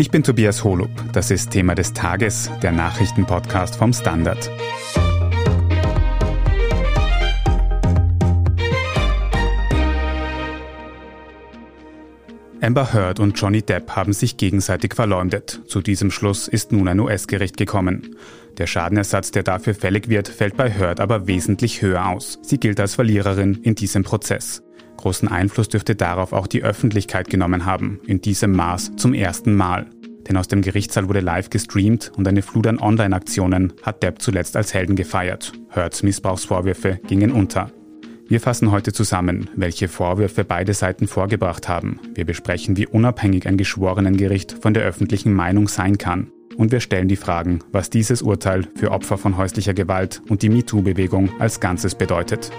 Ich bin Tobias Holub. Das ist Thema des Tages, der Nachrichtenpodcast vom Standard. Amber Heard und Johnny Depp haben sich gegenseitig verleumdet. Zu diesem Schluss ist nun ein US-Gericht gekommen. Der Schadenersatz, der dafür fällig wird, fällt bei Heard aber wesentlich höher aus. Sie gilt als Verliererin in diesem Prozess. Großen Einfluss dürfte darauf auch die Öffentlichkeit genommen haben, in diesem Maß zum ersten Mal. Denn aus dem Gerichtssaal wurde live gestreamt und eine Flut an Online-Aktionen hat Depp zuletzt als Helden gefeiert. Heards Missbrauchsvorwürfe gingen unter. Wir fassen heute zusammen, welche Vorwürfe beide Seiten vorgebracht haben. Wir besprechen, wie unabhängig ein Geschworenengericht von der öffentlichen Meinung sein kann. Und wir stellen die Fragen, was dieses Urteil für Opfer von häuslicher Gewalt und die MeToo-Bewegung als Ganzes bedeutet.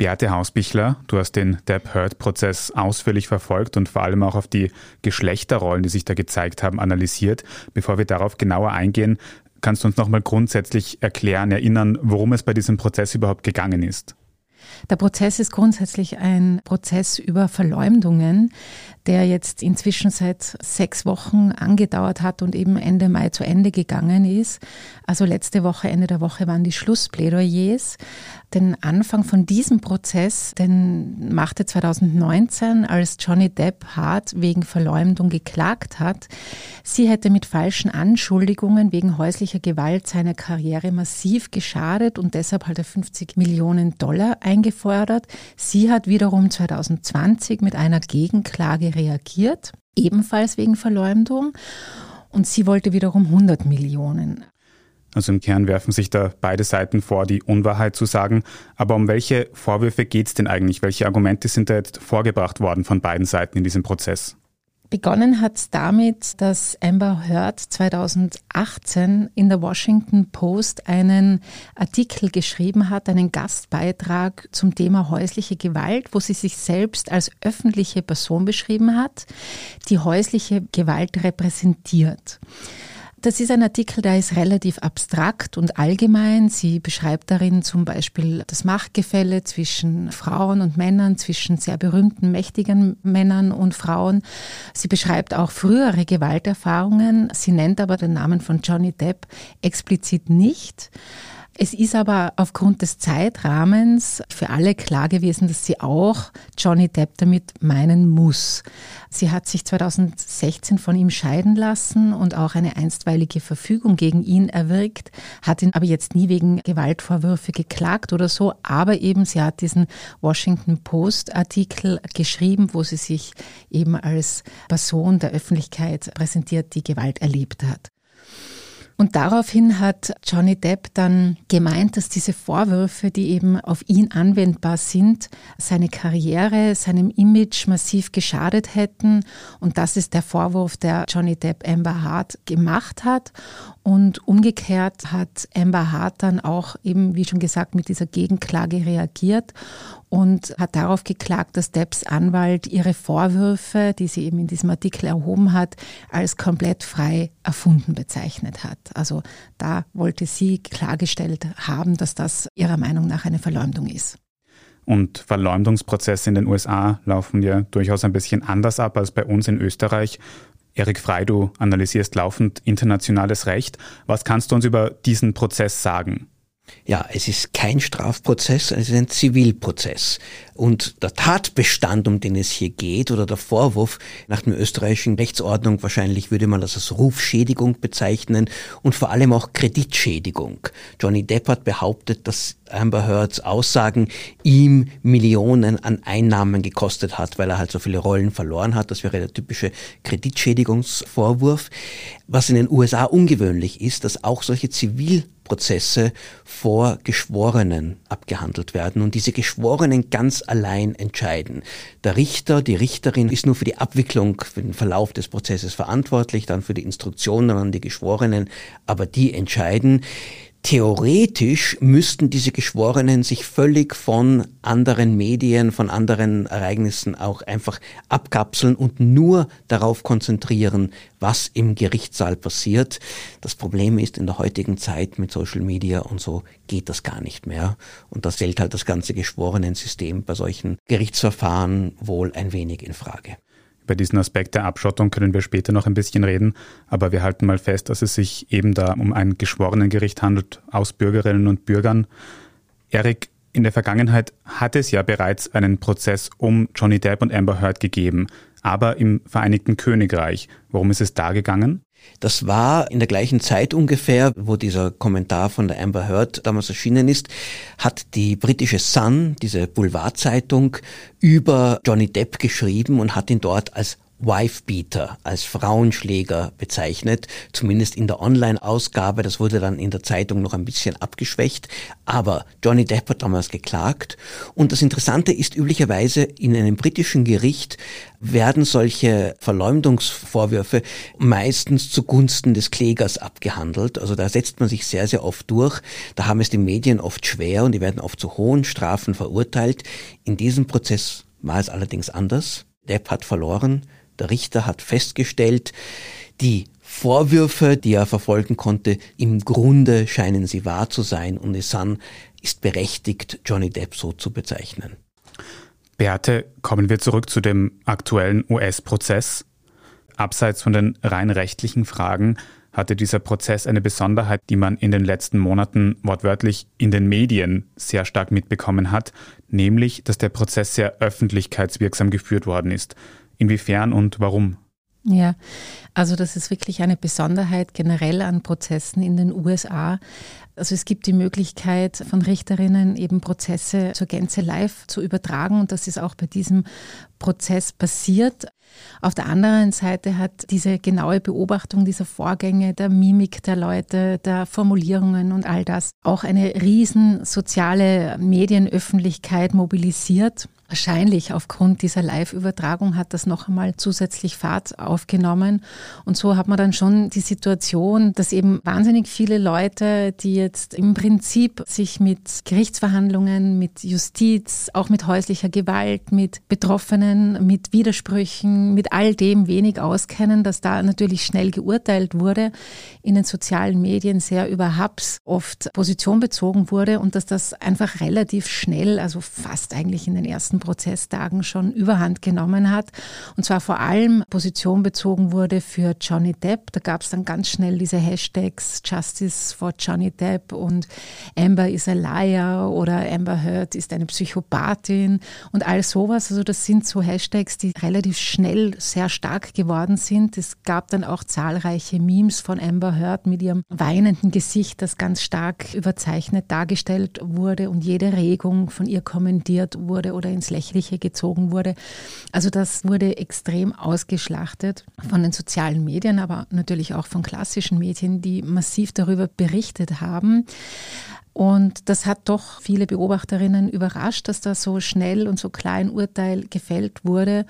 Beate Hausbichler, du hast den Depp-Heard-Prozess ausführlich verfolgt und vor allem auch auf die Geschlechterrollen, die sich da gezeigt haben, analysiert. Bevor wir darauf genauer eingehen, kannst du uns nochmal grundsätzlich erklären, erinnern, worum es bei diesem Prozess überhaupt gegangen ist? Der Prozess ist grundsätzlich ein Prozess über Verleumdungen, der jetzt inzwischen seit sechs Wochen angedauert hat und eben Ende Mai zu Ende gegangen ist. Also letzte Woche, Ende der Woche waren die Schlussplädoyers. Den Anfang von diesem Prozess, den machte 2019, als Johnny Depp hart wegen Verleumdung geklagt hat. Sie hätte mit falschen Anschuldigungen wegen häuslicher Gewalt seiner Karriere massiv geschadet und deshalb halt 50 Millionen Dollar eingefordert. Sie hat wiederum 2020 mit einer Gegenklage reagiert, ebenfalls wegen Verleumdung. Und sie wollte wiederum 100 Millionen. Also im Kern werfen sich da beide Seiten vor, die Unwahrheit zu sagen. Aber um welche Vorwürfe geht es denn eigentlich? Welche Argumente sind da jetzt vorgebracht worden von beiden Seiten in diesem Prozess? Begonnen hat es damit, dass Amber Heard 2018 in der Washington Post einen Artikel geschrieben hat, einen Gastbeitrag zum Thema häusliche Gewalt, wo sie sich selbst als öffentliche Person beschrieben hat, die häusliche Gewalt repräsentiert. Das ist ein Artikel, der ist relativ abstrakt und allgemein. Sie beschreibt darin zum Beispiel das Machtgefälle zwischen Frauen und Männern, zwischen sehr berühmten, mächtigen Männern und Frauen. Sie beschreibt auch frühere Gewalterfahrungen. Sie nennt aber den Namen von Johnny Depp explizit nicht. Es ist aber aufgrund des Zeitrahmens für alle klar gewesen, dass sie auch Johnny Depp damit meinen muss. Sie hat sich 2016 von ihm scheiden lassen und auch eine einstweilige Verfügung gegen ihn erwirkt, hat ihn aber jetzt nie wegen Gewaltvorwürfe geklagt oder so, aber eben sie hat diesen Washington Post Artikel geschrieben, wo sie sich eben als Person der Öffentlichkeit präsentiert, die Gewalt erlebt hat. Und daraufhin hat Johnny Depp dann gemeint, dass diese Vorwürfe, die eben auf ihn anwendbar sind, seine Karriere, seinem Image massiv geschadet hätten. Und das ist der Vorwurf, der Johnny Depp Amber Hart gemacht hat. Und umgekehrt hat Amber Hart dann auch eben, wie schon gesagt, mit dieser Gegenklage reagiert und hat darauf geklagt, dass Depps Anwalt ihre Vorwürfe, die sie eben in diesem Artikel erhoben hat, als komplett frei erfunden bezeichnet hat. Also da wollte sie klargestellt haben, dass das ihrer Meinung nach eine Verleumdung ist. Und Verleumdungsprozesse in den USA laufen ja durchaus ein bisschen anders ab als bei uns in Österreich. Erik Frey, du analysierst laufend internationales Recht. Was kannst du uns über diesen Prozess sagen? Ja, es ist kein Strafprozess, es ist ein Zivilprozess. Und der Tatbestand, um den es hier geht, oder der Vorwurf nach der österreichischen Rechtsordnung, wahrscheinlich würde man das als Rufschädigung bezeichnen und vor allem auch Kreditschädigung. Johnny Depp hat behauptet, dass Amber Heards Aussagen ihm Millionen an Einnahmen gekostet hat, weil er halt so viele Rollen verloren hat. Das wäre der typische Kreditschädigungsvorwurf. Was in den USA ungewöhnlich ist, dass auch solche Zivil Prozesse vor Geschworenen abgehandelt werden und diese Geschworenen ganz allein entscheiden. Der Richter, die Richterin ist nur für die Abwicklung, für den Verlauf des Prozesses verantwortlich, dann für die Instruktionen an die Geschworenen, aber die entscheiden. Theoretisch müssten diese Geschworenen sich völlig von anderen Medien, von anderen Ereignissen auch einfach abkapseln und nur darauf konzentrieren, was im Gerichtssaal passiert. Das Problem ist, in der heutigen Zeit mit Social Media und so geht das gar nicht mehr. Und das stellt halt das ganze Geschworenensystem bei solchen Gerichtsverfahren wohl ein wenig in Frage. Bei diesem Aspekt der Abschottung können wir später noch ein bisschen reden, aber wir halten mal fest, dass es sich eben da um ein Geschworenengericht handelt aus Bürgerinnen und Bürgern. Erik, in der Vergangenheit hat es ja bereits einen Prozess um Johnny Depp und Amber Heard gegeben, aber im Vereinigten Königreich. Worum ist es da gegangen? Das war in der gleichen Zeit ungefähr, wo dieser Kommentar von der Amber Heard damals erschienen ist, hat die britische Sun, diese Boulevardzeitung, über Johnny Depp geschrieben und hat ihn dort als Wifebeater als Frauenschläger bezeichnet, zumindest in der Online-Ausgabe. Das wurde dann in der Zeitung noch ein bisschen abgeschwächt. Aber Johnny Depp hat damals geklagt. Und das Interessante ist üblicherweise in einem britischen Gericht werden solche Verleumdungsvorwürfe meistens zugunsten des Klägers abgehandelt. Also da setzt man sich sehr, sehr oft durch. Da haben es die Medien oft schwer und die werden oft zu hohen Strafen verurteilt. In diesem Prozess war es allerdings anders. Depp hat verloren. Der Richter hat festgestellt, die Vorwürfe, die er verfolgen konnte, im Grunde scheinen sie wahr zu sein und Sun ist berechtigt, Johnny Depp so zu bezeichnen. Beate, kommen wir zurück zu dem aktuellen US-Prozess. Abseits von den rein rechtlichen Fragen hatte dieser Prozess eine Besonderheit, die man in den letzten Monaten wortwörtlich in den Medien sehr stark mitbekommen hat, nämlich, dass der Prozess sehr öffentlichkeitswirksam geführt worden ist. Inwiefern und warum? Ja, also das ist wirklich eine Besonderheit generell an Prozessen in den USA. Also es gibt die Möglichkeit von Richterinnen eben Prozesse zur Gänze live zu übertragen und das ist auch bei diesem Prozess passiert. Auf der anderen Seite hat diese genaue Beobachtung dieser Vorgänge, der Mimik der Leute, der Formulierungen und all das auch eine riesen soziale Medienöffentlichkeit mobilisiert. Wahrscheinlich aufgrund dieser Live-Übertragung hat das noch einmal zusätzlich Fahrt aufgenommen. Und so hat man dann schon die Situation, dass eben wahnsinnig viele Leute, die jetzt im Prinzip sich mit Gerichtsverhandlungen, mit Justiz, auch mit häuslicher Gewalt, mit Betroffenen, mit Widersprüchen, mit all dem wenig auskennen, dass da natürlich schnell geurteilt wurde, in den sozialen Medien sehr über Hubs oft Position bezogen wurde und dass das einfach relativ schnell, also fast eigentlich in den ersten Prozesstagen schon überhand genommen hat. Und zwar vor allem Position bezogen wurde für Johnny Depp. Da gab es dann ganz schnell diese Hashtags Justice for Johnny Depp und Amber is a liar oder Amber Heard ist eine Psychopathin und all sowas. Also das sind so Hashtags, die relativ schnell sehr stark geworden sind. Es gab dann auch zahlreiche Memes von Amber Heard mit ihrem weinenden Gesicht, das ganz stark überzeichnet dargestellt wurde und jede Regung von ihr kommentiert wurde oder ins Lächerliche gezogen wurde. Also das wurde extrem ausgeschlachtet von den sozialen Medien, aber natürlich auch von klassischen Medien, die massiv darüber berichtet haben. Und das hat doch viele Beobachterinnen überrascht, dass da so schnell und so klein Urteil gefällt wurde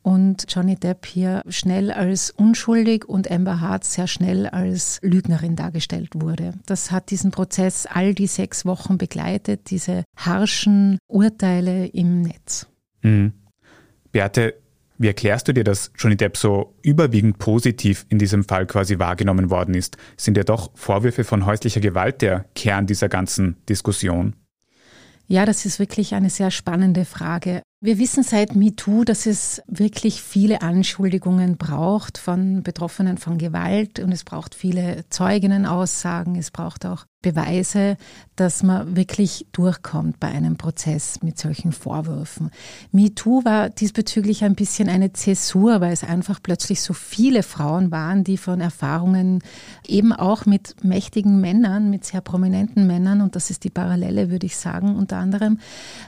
und Johnny Depp hier schnell als unschuldig und Amber Hart sehr schnell als Lügnerin dargestellt wurde. Das hat diesen Prozess all die sechs Wochen begleitet, diese harschen Urteile im Netz. Mhm. Beate, wie erklärst du dir, dass Johnny Depp so überwiegend positiv in diesem Fall quasi wahrgenommen worden ist? Sind ja doch Vorwürfe von häuslicher Gewalt der Kern dieser ganzen Diskussion? Ja, das ist wirklich eine sehr spannende Frage. Wir wissen seit MeToo, dass es wirklich viele Anschuldigungen braucht von Betroffenen von Gewalt und es braucht viele Zeuginnenaussagen, es braucht auch Beweise, dass man wirklich durchkommt bei einem Prozess mit solchen Vorwürfen. MeToo war diesbezüglich ein bisschen eine Zäsur, weil es einfach plötzlich so viele Frauen waren, die von Erfahrungen eben auch mit mächtigen Männern, mit sehr prominenten Männern, und das ist die Parallele, würde ich sagen, unter anderem,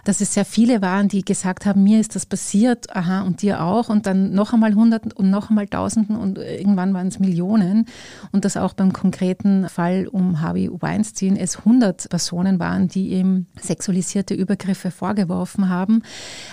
dass es sehr viele waren, die gesagt haben, mir ist das passiert, aha, und dir auch, und dann noch einmal Hunderten und noch einmal Tausenden und irgendwann waren es Millionen. Und das auch beim konkreten Fall um Harvey Weinstein es 100 Personen waren, die ihm sexualisierte Übergriffe vorgeworfen haben.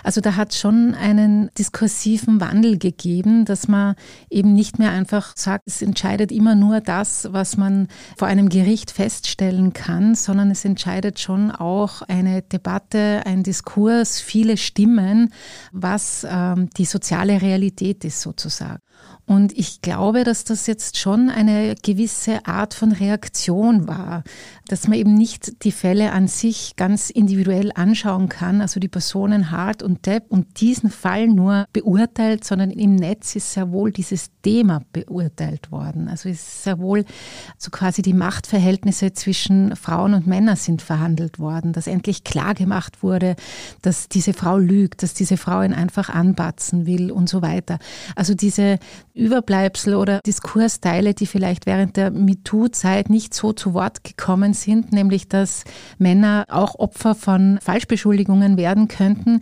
Also da hat schon einen diskursiven Wandel gegeben, dass man eben nicht mehr einfach sagt, es entscheidet immer nur das, was man vor einem Gericht feststellen kann, sondern es entscheidet schon auch eine Debatte, ein Diskurs, viele Stimmen bestimmen, was ähm, die soziale Realität ist sozusagen. Und ich glaube, dass das jetzt schon eine gewisse Art von Reaktion war, dass man eben nicht die Fälle an sich ganz individuell anschauen kann, also die Personen Hart und Depp und diesen Fall nur beurteilt, sondern im Netz ist sehr wohl dieses Thema beurteilt worden. Also ist sehr wohl so quasi die Machtverhältnisse zwischen Frauen und Männern sind verhandelt worden, dass endlich klar gemacht wurde, dass diese Frau lügt, dass diese Frau ihn einfach anbatzen will und so weiter. Also diese Überbleibsel oder Diskursteile, die vielleicht während der MeToo-Zeit nicht so zu Wort gekommen sind, nämlich dass Männer auch Opfer von Falschbeschuldigungen werden könnten,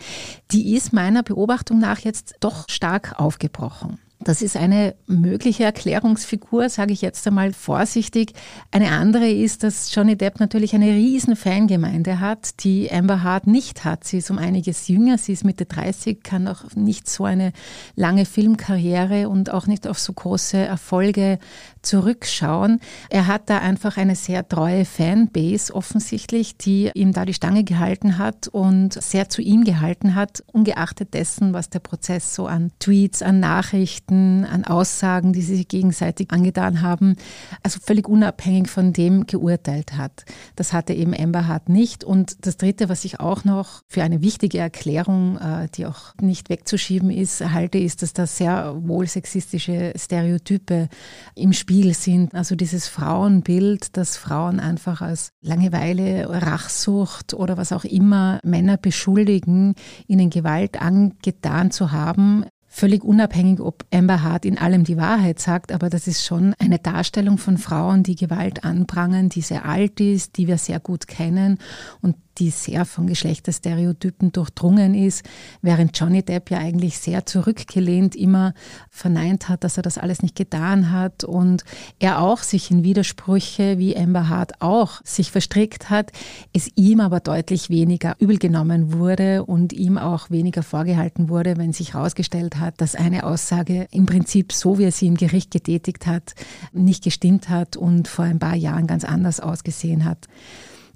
die ist meiner Beobachtung nach jetzt doch stark aufgebrochen. Das ist eine mögliche Erklärungsfigur, sage ich jetzt einmal vorsichtig. Eine andere ist, dass Johnny Depp natürlich eine riesen Fangemeinde hat, die Amber Hart nicht hat. Sie ist um einiges jünger, sie ist Mitte 30, kann auch nicht so eine lange Filmkarriere und auch nicht auf so große Erfolge zurückschauen. Er hat da einfach eine sehr treue Fanbase offensichtlich, die ihm da die Stange gehalten hat und sehr zu ihm gehalten hat, ungeachtet dessen, was der Prozess so an Tweets, an Nachrichten, an Aussagen, die sie sich gegenseitig angetan haben, also völlig unabhängig von dem geurteilt hat. Das hatte eben Amber Hart nicht. Und das Dritte, was ich auch noch für eine wichtige Erklärung, äh, die auch nicht wegzuschieben ist, halte, ist, dass da sehr wohl sexistische Stereotype im Spiel Spiel sind. Also dieses Frauenbild, dass Frauen einfach als Langeweile, Rachsucht oder was auch immer Männer beschuldigen, ihnen Gewalt angetan zu haben, völlig unabhängig, ob Amber Hart in allem die Wahrheit sagt, aber das ist schon eine Darstellung von Frauen, die Gewalt anprangern, die sehr alt ist, die wir sehr gut kennen und die sehr von Geschlechterstereotypen durchdrungen ist, während Johnny Depp ja eigentlich sehr zurückgelehnt immer verneint hat, dass er das alles nicht getan hat und er auch sich in Widersprüche, wie Amber Hart auch, sich verstrickt hat, es ihm aber deutlich weniger übel genommen wurde und ihm auch weniger vorgehalten wurde, wenn sich herausgestellt hat, dass eine Aussage im Prinzip so, wie er sie im Gericht getätigt hat, nicht gestimmt hat und vor ein paar Jahren ganz anders ausgesehen hat.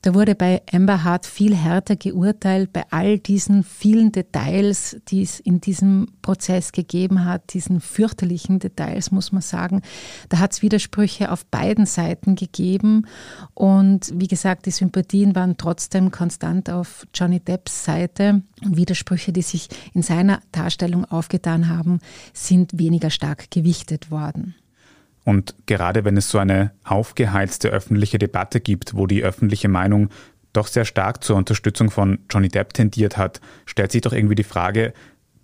Da wurde bei Amber Hart viel härter geurteilt bei all diesen vielen Details, die es in diesem Prozess gegeben hat, diesen fürchterlichen Details, muss man sagen. Da hat es Widersprüche auf beiden Seiten gegeben. Und wie gesagt, die Sympathien waren trotzdem konstant auf Johnny Depps Seite. Und Widersprüche, die sich in seiner Darstellung aufgetan haben, sind weniger stark gewichtet worden. Und gerade wenn es so eine aufgeheizte öffentliche Debatte gibt, wo die öffentliche Meinung doch sehr stark zur Unterstützung von Johnny Depp tendiert hat, stellt sich doch irgendwie die Frage,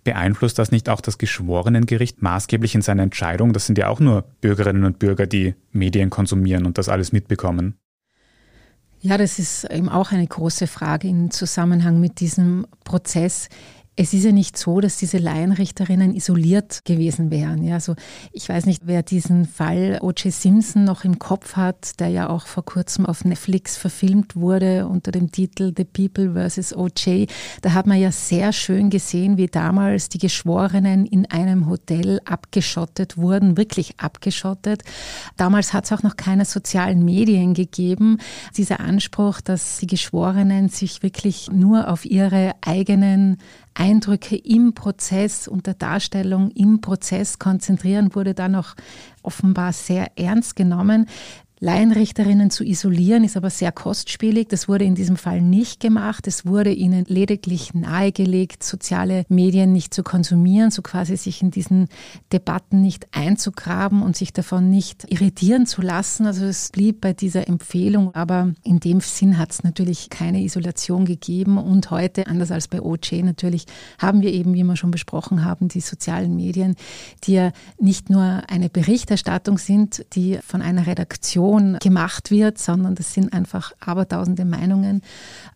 beeinflusst das nicht auch das Geschworenengericht maßgeblich in seiner Entscheidung? Das sind ja auch nur Bürgerinnen und Bürger, die Medien konsumieren und das alles mitbekommen. Ja, das ist eben auch eine große Frage im Zusammenhang mit diesem Prozess. Es ist ja nicht so, dass diese Laienrichterinnen isoliert gewesen wären. Ja, also ich weiß nicht, wer diesen Fall O.J. Simpson noch im Kopf hat, der ja auch vor kurzem auf Netflix verfilmt wurde unter dem Titel The People vs. O.J. Da hat man ja sehr schön gesehen, wie damals die Geschworenen in einem Hotel abgeschottet wurden, wirklich abgeschottet. Damals hat es auch noch keine sozialen Medien gegeben. Dieser Anspruch, dass die Geschworenen sich wirklich nur auf ihre eigenen Eindrücke im Prozess und der Darstellung im Prozess konzentrieren, wurde dann auch offenbar sehr ernst genommen. Laienrichterinnen zu isolieren, ist aber sehr kostspielig. Das wurde in diesem Fall nicht gemacht. Es wurde ihnen lediglich nahegelegt, soziale Medien nicht zu konsumieren, so quasi sich in diesen Debatten nicht einzugraben und sich davon nicht irritieren zu lassen. Also es blieb bei dieser Empfehlung, aber in dem Sinn hat es natürlich keine Isolation gegeben. Und heute, anders als bei OJ natürlich, haben wir eben, wie wir schon besprochen haben, die sozialen Medien, die ja nicht nur eine Berichterstattung sind, die von einer Redaktion Person gemacht wird, sondern das sind einfach abertausende Meinungen,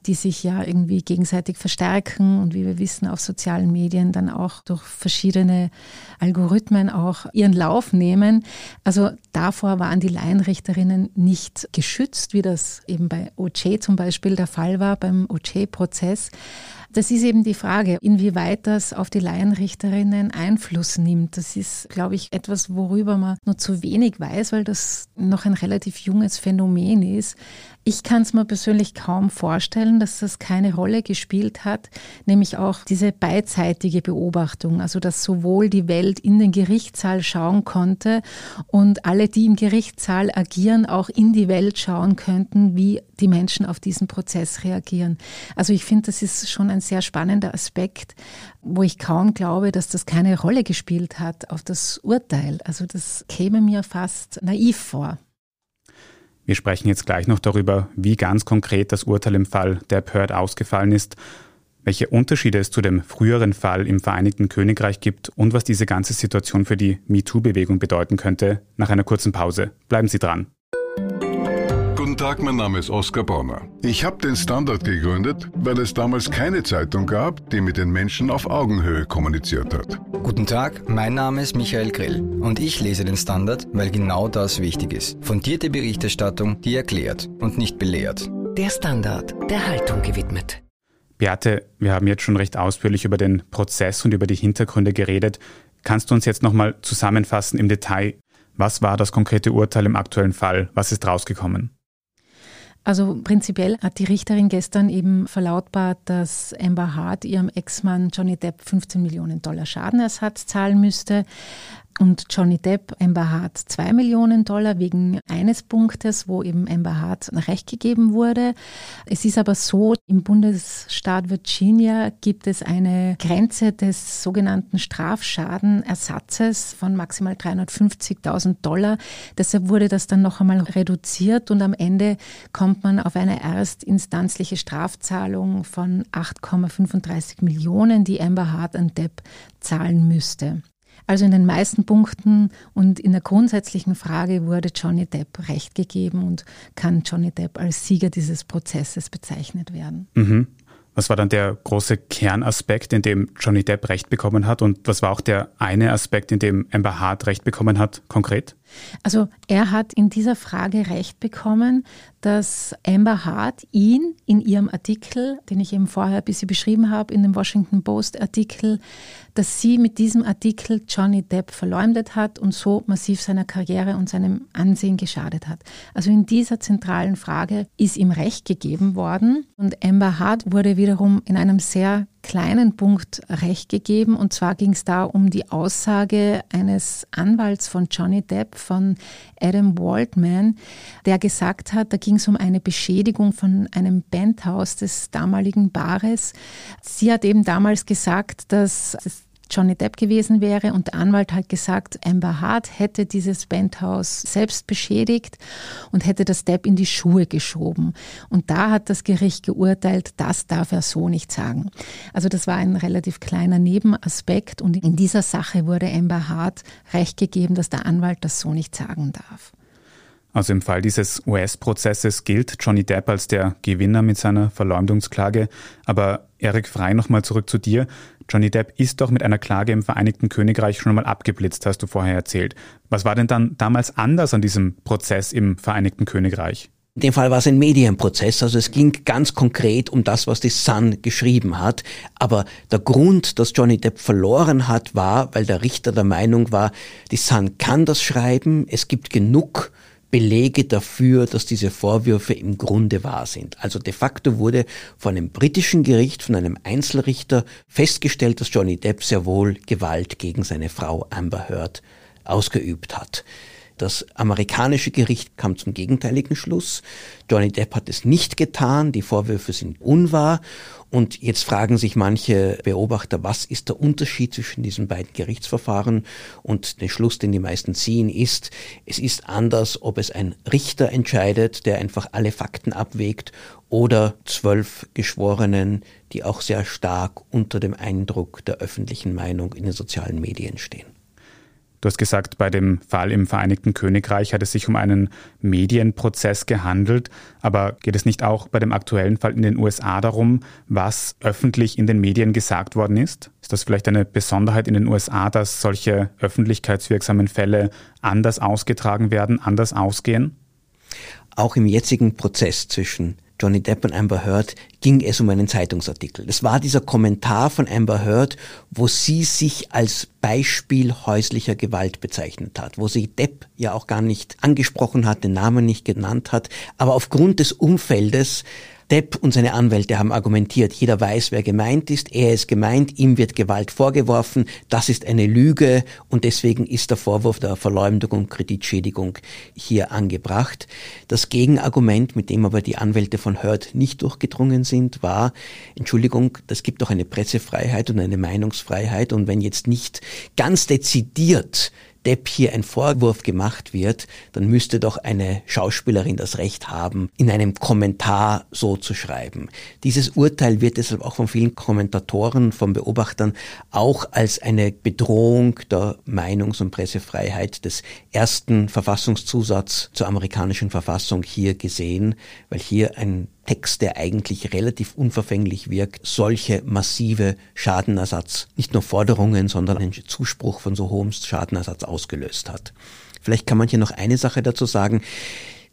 die sich ja irgendwie gegenseitig verstärken und wie wir wissen auf sozialen Medien dann auch durch verschiedene Algorithmen auch ihren Lauf nehmen. Also davor waren die Laienrichterinnen nicht geschützt, wie das eben bei OJ zum Beispiel der Fall war, beim OJ-Prozess. Das ist eben die Frage, inwieweit das auf die Laienrichterinnen Einfluss nimmt. Das ist, glaube ich, etwas, worüber man nur zu wenig weiß, weil das noch ein relativ junges Phänomen ist. Ich kann es mir persönlich kaum vorstellen, dass das keine Rolle gespielt hat, nämlich auch diese beidseitige Beobachtung, also dass sowohl die Welt in den Gerichtssaal schauen konnte und alle, die im Gerichtssaal agieren, auch in die Welt schauen könnten, wie die Menschen auf diesen Prozess reagieren. Also ich finde, das ist schon ein sehr spannender Aspekt, wo ich kaum glaube, dass das keine Rolle gespielt hat auf das Urteil. Also das käme mir fast naiv vor. Wir sprechen jetzt gleich noch darüber, wie ganz konkret das Urteil im Fall der Pert ausgefallen ist, welche Unterschiede es zu dem früheren Fall im Vereinigten Königreich gibt und was diese ganze Situation für die MeToo-Bewegung bedeuten könnte, nach einer kurzen Pause. Bleiben Sie dran. Guten Tag, mein Name ist Oskar Bonner. Ich habe den Standard gegründet, weil es damals keine Zeitung gab, die mit den Menschen auf Augenhöhe kommuniziert hat. Guten Tag, mein Name ist Michael Grill und ich lese den Standard, weil genau das wichtig ist. Fundierte Berichterstattung, die erklärt und nicht belehrt. Der Standard, der Haltung gewidmet. Beate, wir haben jetzt schon recht ausführlich über den Prozess und über die Hintergründe geredet. Kannst du uns jetzt nochmal zusammenfassen im Detail, was war das konkrete Urteil im aktuellen Fall? Was ist rausgekommen? Also prinzipiell hat die Richterin gestern eben verlautbart, dass Amber Hart ihrem Ex-Mann Johnny Depp 15 Millionen Dollar Schadenersatz zahlen müsste und Johnny Depp Amber Hart zwei Millionen Dollar wegen eines Punktes, wo eben Amber Hart Recht gegeben wurde. Es ist aber so, im Bundesstaat Virginia gibt es eine Grenze des sogenannten Strafschadenersatzes von maximal 350.000 Dollar. Deshalb wurde das dann noch einmal reduziert und am Ende kommt man auf eine erstinstanzliche Strafzahlung von 8,35 Millionen, die Amber Hart an Depp zahlen müsste. Also in den meisten Punkten und in der grundsätzlichen Frage wurde Johnny Depp recht gegeben und kann Johnny Depp als Sieger dieses Prozesses bezeichnet werden. Mhm. Was war dann der große Kernaspekt, in dem Johnny Depp recht bekommen hat? Und was war auch der eine Aspekt, in dem Amber Hart recht bekommen hat, konkret? Also er hat in dieser Frage recht bekommen, dass Amber Hart ihn in ihrem Artikel, den ich eben vorher ein bisschen beschrieben habe, in dem Washington Post Artikel, dass sie mit diesem Artikel Johnny Depp verleumdet hat und so massiv seiner Karriere und seinem Ansehen geschadet hat. Also in dieser zentralen Frage ist ihm Recht gegeben worden und Amber Hart wurde wiederum in einem sehr kleinen Punkt recht gegeben. Und zwar ging es da um die Aussage eines Anwalts von Johnny Depp, von Adam Waldman, der gesagt hat, da ging es um eine Beschädigung von einem Bandhaus des damaligen Baares. Sie hat eben damals gesagt, dass das Johnny Depp gewesen wäre und der Anwalt hat gesagt, Amber Hart hätte dieses Penthouse selbst beschädigt und hätte das Depp in die Schuhe geschoben. Und da hat das Gericht geurteilt, das darf er so nicht sagen. Also das war ein relativ kleiner Nebenaspekt und in dieser Sache wurde Amber Hart recht gegeben, dass der Anwalt das so nicht sagen darf. Also im Fall dieses US-Prozesses gilt Johnny Depp als der Gewinner mit seiner Verleumdungsklage. Aber Erik Frei, nochmal zurück zu dir. Johnny Depp ist doch mit einer Klage im Vereinigten Königreich schon mal abgeblitzt, hast du vorher erzählt. Was war denn dann damals anders an diesem Prozess im Vereinigten Königreich? In dem Fall war es ein Medienprozess, also es ging ganz konkret um das, was die Sun geschrieben hat. Aber der Grund, dass Johnny Depp verloren hat, war, weil der Richter der Meinung war, die Sun kann das schreiben, es gibt genug Belege dafür, dass diese Vorwürfe im Grunde wahr sind. Also de facto wurde von einem britischen Gericht, von einem Einzelrichter festgestellt, dass Johnny Depp sehr wohl Gewalt gegen seine Frau Amber Heard ausgeübt hat. Das amerikanische Gericht kam zum gegenteiligen Schluss. Johnny Depp hat es nicht getan, die Vorwürfe sind unwahr und jetzt fragen sich manche Beobachter, was ist der Unterschied zwischen diesen beiden Gerichtsverfahren? Und der Schluss, den die meisten ziehen, ist, es ist anders, ob es ein Richter entscheidet, der einfach alle Fakten abwägt, oder zwölf Geschworenen, die auch sehr stark unter dem Eindruck der öffentlichen Meinung in den sozialen Medien stehen. Du hast gesagt, bei dem Fall im Vereinigten Königreich hat es sich um einen Medienprozess gehandelt. Aber geht es nicht auch bei dem aktuellen Fall in den USA darum, was öffentlich in den Medien gesagt worden ist? Ist das vielleicht eine Besonderheit in den USA, dass solche öffentlichkeitswirksamen Fälle anders ausgetragen werden, anders ausgehen? Auch im jetzigen Prozess zwischen Johnny Depp und Amber Heard ging es um einen Zeitungsartikel. Das war dieser Kommentar von Amber Heard, wo sie sich als Beispiel häuslicher Gewalt bezeichnet hat, wo sie Depp ja auch gar nicht angesprochen hat, den Namen nicht genannt hat, aber aufgrund des Umfeldes Depp und seine Anwälte haben argumentiert, jeder weiß, wer gemeint ist, er ist gemeint, ihm wird Gewalt vorgeworfen, das ist eine Lüge und deswegen ist der Vorwurf der Verleumdung und Kreditschädigung hier angebracht. Das Gegenargument, mit dem aber die Anwälte von Heard nicht durchgedrungen sind, war, Entschuldigung, das gibt doch eine Pressefreiheit und eine Meinungsfreiheit und wenn jetzt nicht ganz dezidiert Depp hier ein Vorwurf gemacht wird, dann müsste doch eine Schauspielerin das Recht haben, in einem Kommentar so zu schreiben. Dieses Urteil wird deshalb auch von vielen Kommentatoren, von Beobachtern auch als eine Bedrohung der Meinungs- und Pressefreiheit des ersten Verfassungszusatz zur amerikanischen Verfassung hier gesehen, weil hier ein Text, der eigentlich relativ unverfänglich wirkt, solche massive Schadenersatz, nicht nur Forderungen, sondern einen Zuspruch von so hohem Schadenersatz ausgelöst hat. Vielleicht kann man hier noch eine Sache dazu sagen.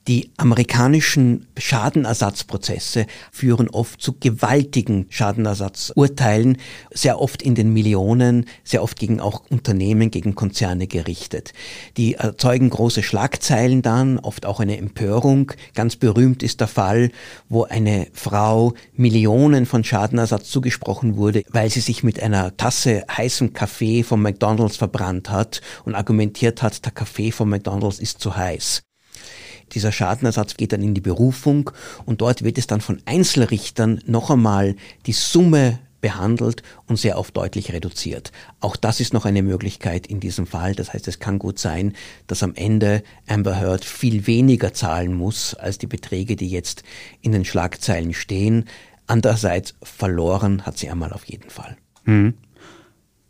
Die amerikanischen Schadenersatzprozesse führen oft zu gewaltigen Schadenersatzurteilen, sehr oft in den Millionen, sehr oft gegen auch Unternehmen, gegen Konzerne gerichtet. Die erzeugen große Schlagzeilen dann, oft auch eine Empörung. Ganz berühmt ist der Fall, wo eine Frau Millionen von Schadenersatz zugesprochen wurde, weil sie sich mit einer Tasse heißem Kaffee vom McDonald's verbrannt hat und argumentiert hat, der Kaffee vom McDonald's ist zu heiß. Dieser Schadenersatz geht dann in die Berufung und dort wird es dann von Einzelrichtern noch einmal die Summe behandelt und sehr oft deutlich reduziert. Auch das ist noch eine Möglichkeit in diesem Fall. Das heißt, es kann gut sein, dass am Ende Amber Heard viel weniger zahlen muss als die Beträge, die jetzt in den Schlagzeilen stehen. Andererseits verloren hat sie einmal auf jeden Fall. Hm.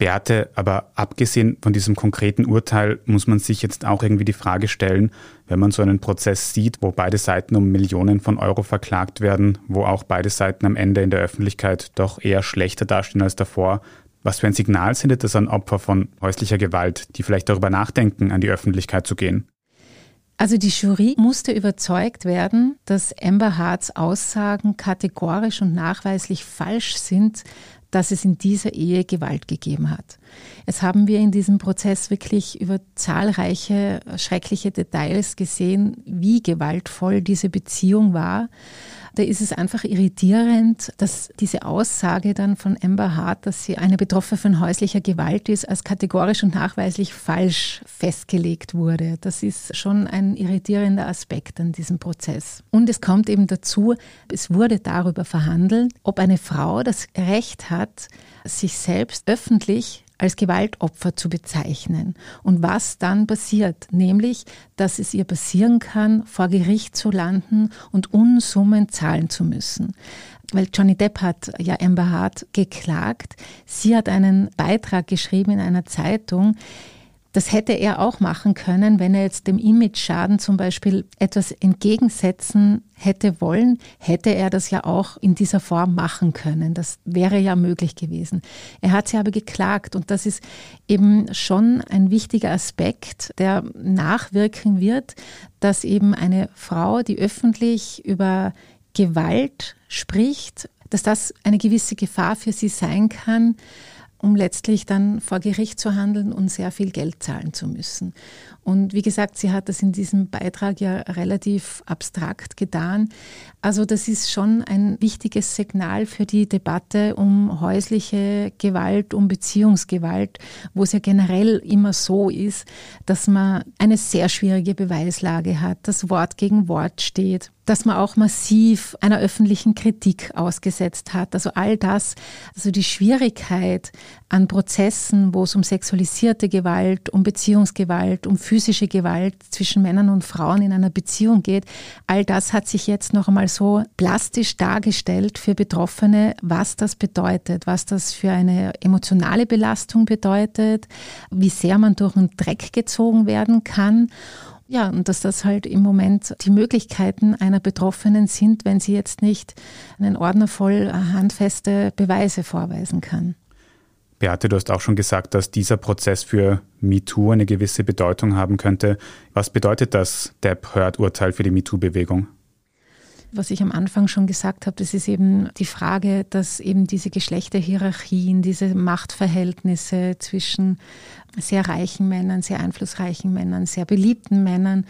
Beate, aber abgesehen von diesem konkreten Urteil muss man sich jetzt auch irgendwie die Frage stellen, wenn man so einen Prozess sieht, wo beide Seiten um Millionen von Euro verklagt werden, wo auch beide Seiten am Ende in der Öffentlichkeit doch eher schlechter dastehen als davor, was für ein Signal sendet das an Opfer von häuslicher Gewalt, die vielleicht darüber nachdenken, an die Öffentlichkeit zu gehen? Also die Jury musste überzeugt werden, dass Amber Harts Aussagen kategorisch und nachweislich falsch sind, dass es in dieser Ehe Gewalt gegeben hat. Jetzt haben wir in diesem Prozess wirklich über zahlreiche schreckliche Details gesehen, wie gewaltvoll diese Beziehung war. Da ist es einfach irritierend, dass diese Aussage dann von Amber Hart, dass sie eine Betroffene von häuslicher Gewalt ist, als kategorisch und nachweislich falsch festgelegt wurde. Das ist schon ein irritierender Aspekt an diesem Prozess. Und es kommt eben dazu, es wurde darüber verhandelt, ob eine Frau das Recht hat, sich selbst öffentlich als Gewaltopfer zu bezeichnen. Und was dann passiert, nämlich, dass es ihr passieren kann, vor Gericht zu landen und Unsummen zahlen zu müssen weil Johnny Depp hat ja Amber Hart geklagt. Sie hat einen Beitrag geschrieben in einer Zeitung, das hätte er auch machen können, wenn er jetzt dem Image-Schaden zum Beispiel etwas entgegensetzen hätte wollen, hätte er das ja auch in dieser Form machen können. Das wäre ja möglich gewesen. Er hat sie aber geklagt und das ist eben schon ein wichtiger Aspekt, der nachwirken wird, dass eben eine Frau, die öffentlich über Gewalt spricht, dass das eine gewisse Gefahr für sie sein kann, um letztlich dann vor Gericht zu handeln und sehr viel Geld zahlen zu müssen. Und wie gesagt, sie hat das in diesem Beitrag ja relativ abstrakt getan. Also das ist schon ein wichtiges Signal für die Debatte um häusliche Gewalt, um Beziehungsgewalt, wo es ja generell immer so ist, dass man eine sehr schwierige Beweislage hat, dass Wort gegen Wort steht dass man auch massiv einer öffentlichen Kritik ausgesetzt hat. Also all das, also die Schwierigkeit an Prozessen, wo es um sexualisierte Gewalt, um Beziehungsgewalt, um physische Gewalt zwischen Männern und Frauen in einer Beziehung geht, all das hat sich jetzt noch einmal so plastisch dargestellt für Betroffene, was das bedeutet, was das für eine emotionale Belastung bedeutet, wie sehr man durch den Dreck gezogen werden kann ja, und dass das halt im Moment die Möglichkeiten einer Betroffenen sind, wenn sie jetzt nicht einen Ordner voll handfeste Beweise vorweisen kann. Beate, du hast auch schon gesagt, dass dieser Prozess für MeToo eine gewisse Bedeutung haben könnte. Was bedeutet das Depp-Hört-Urteil für die MeToo-Bewegung? Was ich am Anfang schon gesagt habe, das ist eben die Frage, dass eben diese Geschlechterhierarchien, diese Machtverhältnisse zwischen sehr reichen Männern, sehr einflussreichen Männern, sehr beliebten Männern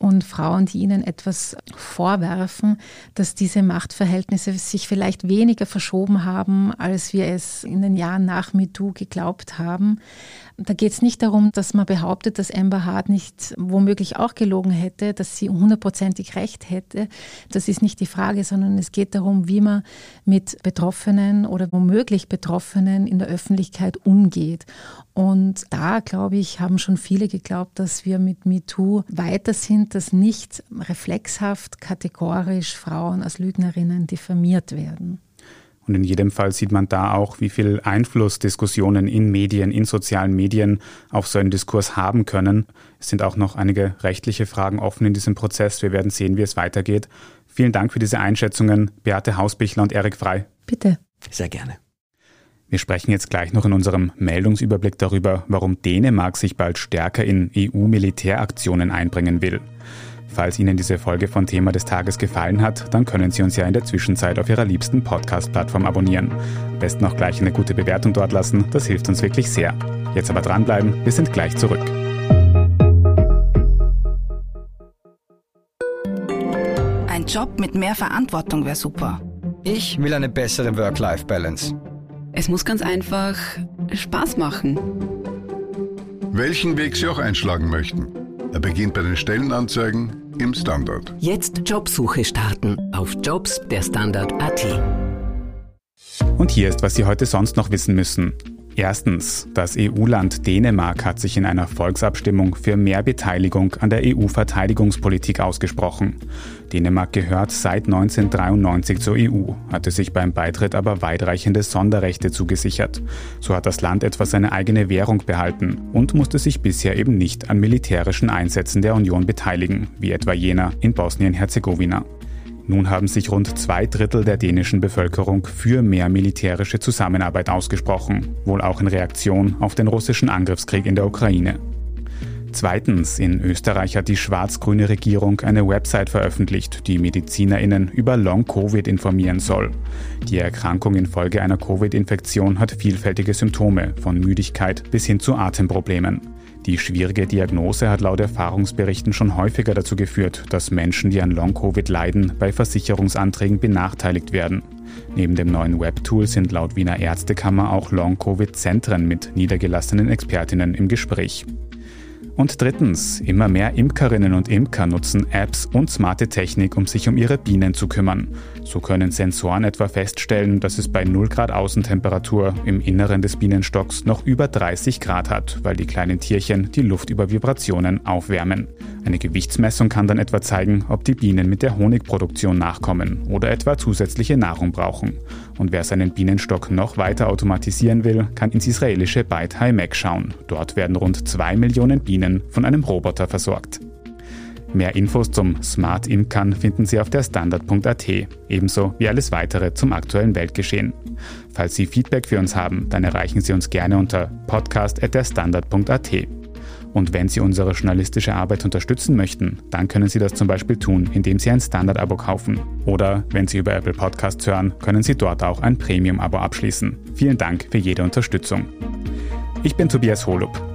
und Frauen, die ihnen etwas vorwerfen, dass diese Machtverhältnisse sich vielleicht weniger verschoben haben, als wir es in den Jahren nach MeToo geglaubt haben. Da geht es nicht darum, dass man behauptet, dass Amber Hart nicht womöglich auch gelogen hätte, dass sie hundertprozentig recht hätte. Das ist nicht die Frage, sondern es geht darum, wie man mit Betroffenen oder womöglich Betroffenen in der Öffentlichkeit umgeht. Und da, glaube ich, haben schon viele geglaubt, dass wir mit MeToo weiter sind, dass nicht reflexhaft, kategorisch Frauen als Lügnerinnen diffamiert werden. Und in jedem Fall sieht man da auch, wie viel Einfluss Diskussionen in Medien, in sozialen Medien auf so einen Diskurs haben können. Es sind auch noch einige rechtliche Fragen offen in diesem Prozess. Wir werden sehen, wie es weitergeht. Vielen Dank für diese Einschätzungen, Beate Hausbichler und Erik Frei. Bitte. Sehr gerne. Wir sprechen jetzt gleich noch in unserem Meldungsüberblick darüber, warum Dänemark sich bald stärker in EU-Militäraktionen einbringen will. Falls Ihnen diese Folge von Thema des Tages gefallen hat, dann können Sie uns ja in der Zwischenzeit auf Ihrer liebsten Podcast-Plattform abonnieren. Am besten auch gleich eine gute Bewertung dort lassen, das hilft uns wirklich sehr. Jetzt aber dranbleiben, wir sind gleich zurück. Ein Job mit mehr Verantwortung wäre super. Ich will eine bessere Work-Life-Balance. Es muss ganz einfach Spaß machen. Welchen Weg Sie auch einschlagen möchten. Er beginnt bei den Stellenanzeigen im Standard. Jetzt Jobsuche starten auf Jobs der Standard.at. Und hier ist, was Sie heute sonst noch wissen müssen. Erstens, das EU-Land Dänemark hat sich in einer Volksabstimmung für mehr Beteiligung an der EU-Verteidigungspolitik ausgesprochen. Dänemark gehört seit 1993 zur EU, hatte sich beim Beitritt aber weitreichende Sonderrechte zugesichert. So hat das Land etwa seine eigene Währung behalten und musste sich bisher eben nicht an militärischen Einsätzen der Union beteiligen, wie etwa jener in Bosnien-Herzegowina. Nun haben sich rund zwei Drittel der dänischen Bevölkerung für mehr militärische Zusammenarbeit ausgesprochen, wohl auch in Reaktion auf den russischen Angriffskrieg in der Ukraine. Zweitens, in Österreich hat die schwarz-grüne Regierung eine Website veröffentlicht, die Medizinerinnen über Long-Covid informieren soll. Die Erkrankung infolge einer Covid-Infektion hat vielfältige Symptome, von Müdigkeit bis hin zu Atemproblemen. Die schwierige Diagnose hat laut Erfahrungsberichten schon häufiger dazu geführt, dass Menschen, die an Long-Covid leiden, bei Versicherungsanträgen benachteiligt werden. Neben dem neuen Webtool sind laut Wiener Ärztekammer auch Long-Covid-Zentren mit niedergelassenen Expertinnen im Gespräch. Und drittens, immer mehr Imkerinnen und Imker nutzen Apps und smarte Technik, um sich um ihre Bienen zu kümmern. So können Sensoren etwa feststellen, dass es bei 0 Grad Außentemperatur im Inneren des Bienenstocks noch über 30 Grad hat, weil die kleinen Tierchen die Luft über Vibrationen aufwärmen. Eine Gewichtsmessung kann dann etwa zeigen, ob die Bienen mit der Honigproduktion nachkommen oder etwa zusätzliche Nahrung brauchen. Und wer seinen Bienenstock noch weiter automatisieren will, kann ins israelische Beit Haimek schauen. Dort werden rund 2 Millionen Bienen von einem Roboter versorgt. Mehr Infos zum Smart Imkern finden Sie auf der Standard.at, ebenso wie alles weitere zum aktuellen Weltgeschehen. Falls Sie Feedback für uns haben, dann erreichen Sie uns gerne unter podcast.derstandard.at. Und wenn Sie unsere journalistische Arbeit unterstützen möchten, dann können Sie das zum Beispiel tun, indem Sie ein Standard-Abo kaufen. Oder wenn Sie über Apple Podcasts hören, können Sie dort auch ein Premium-Abo abschließen. Vielen Dank für jede Unterstützung. Ich bin Tobias Holub.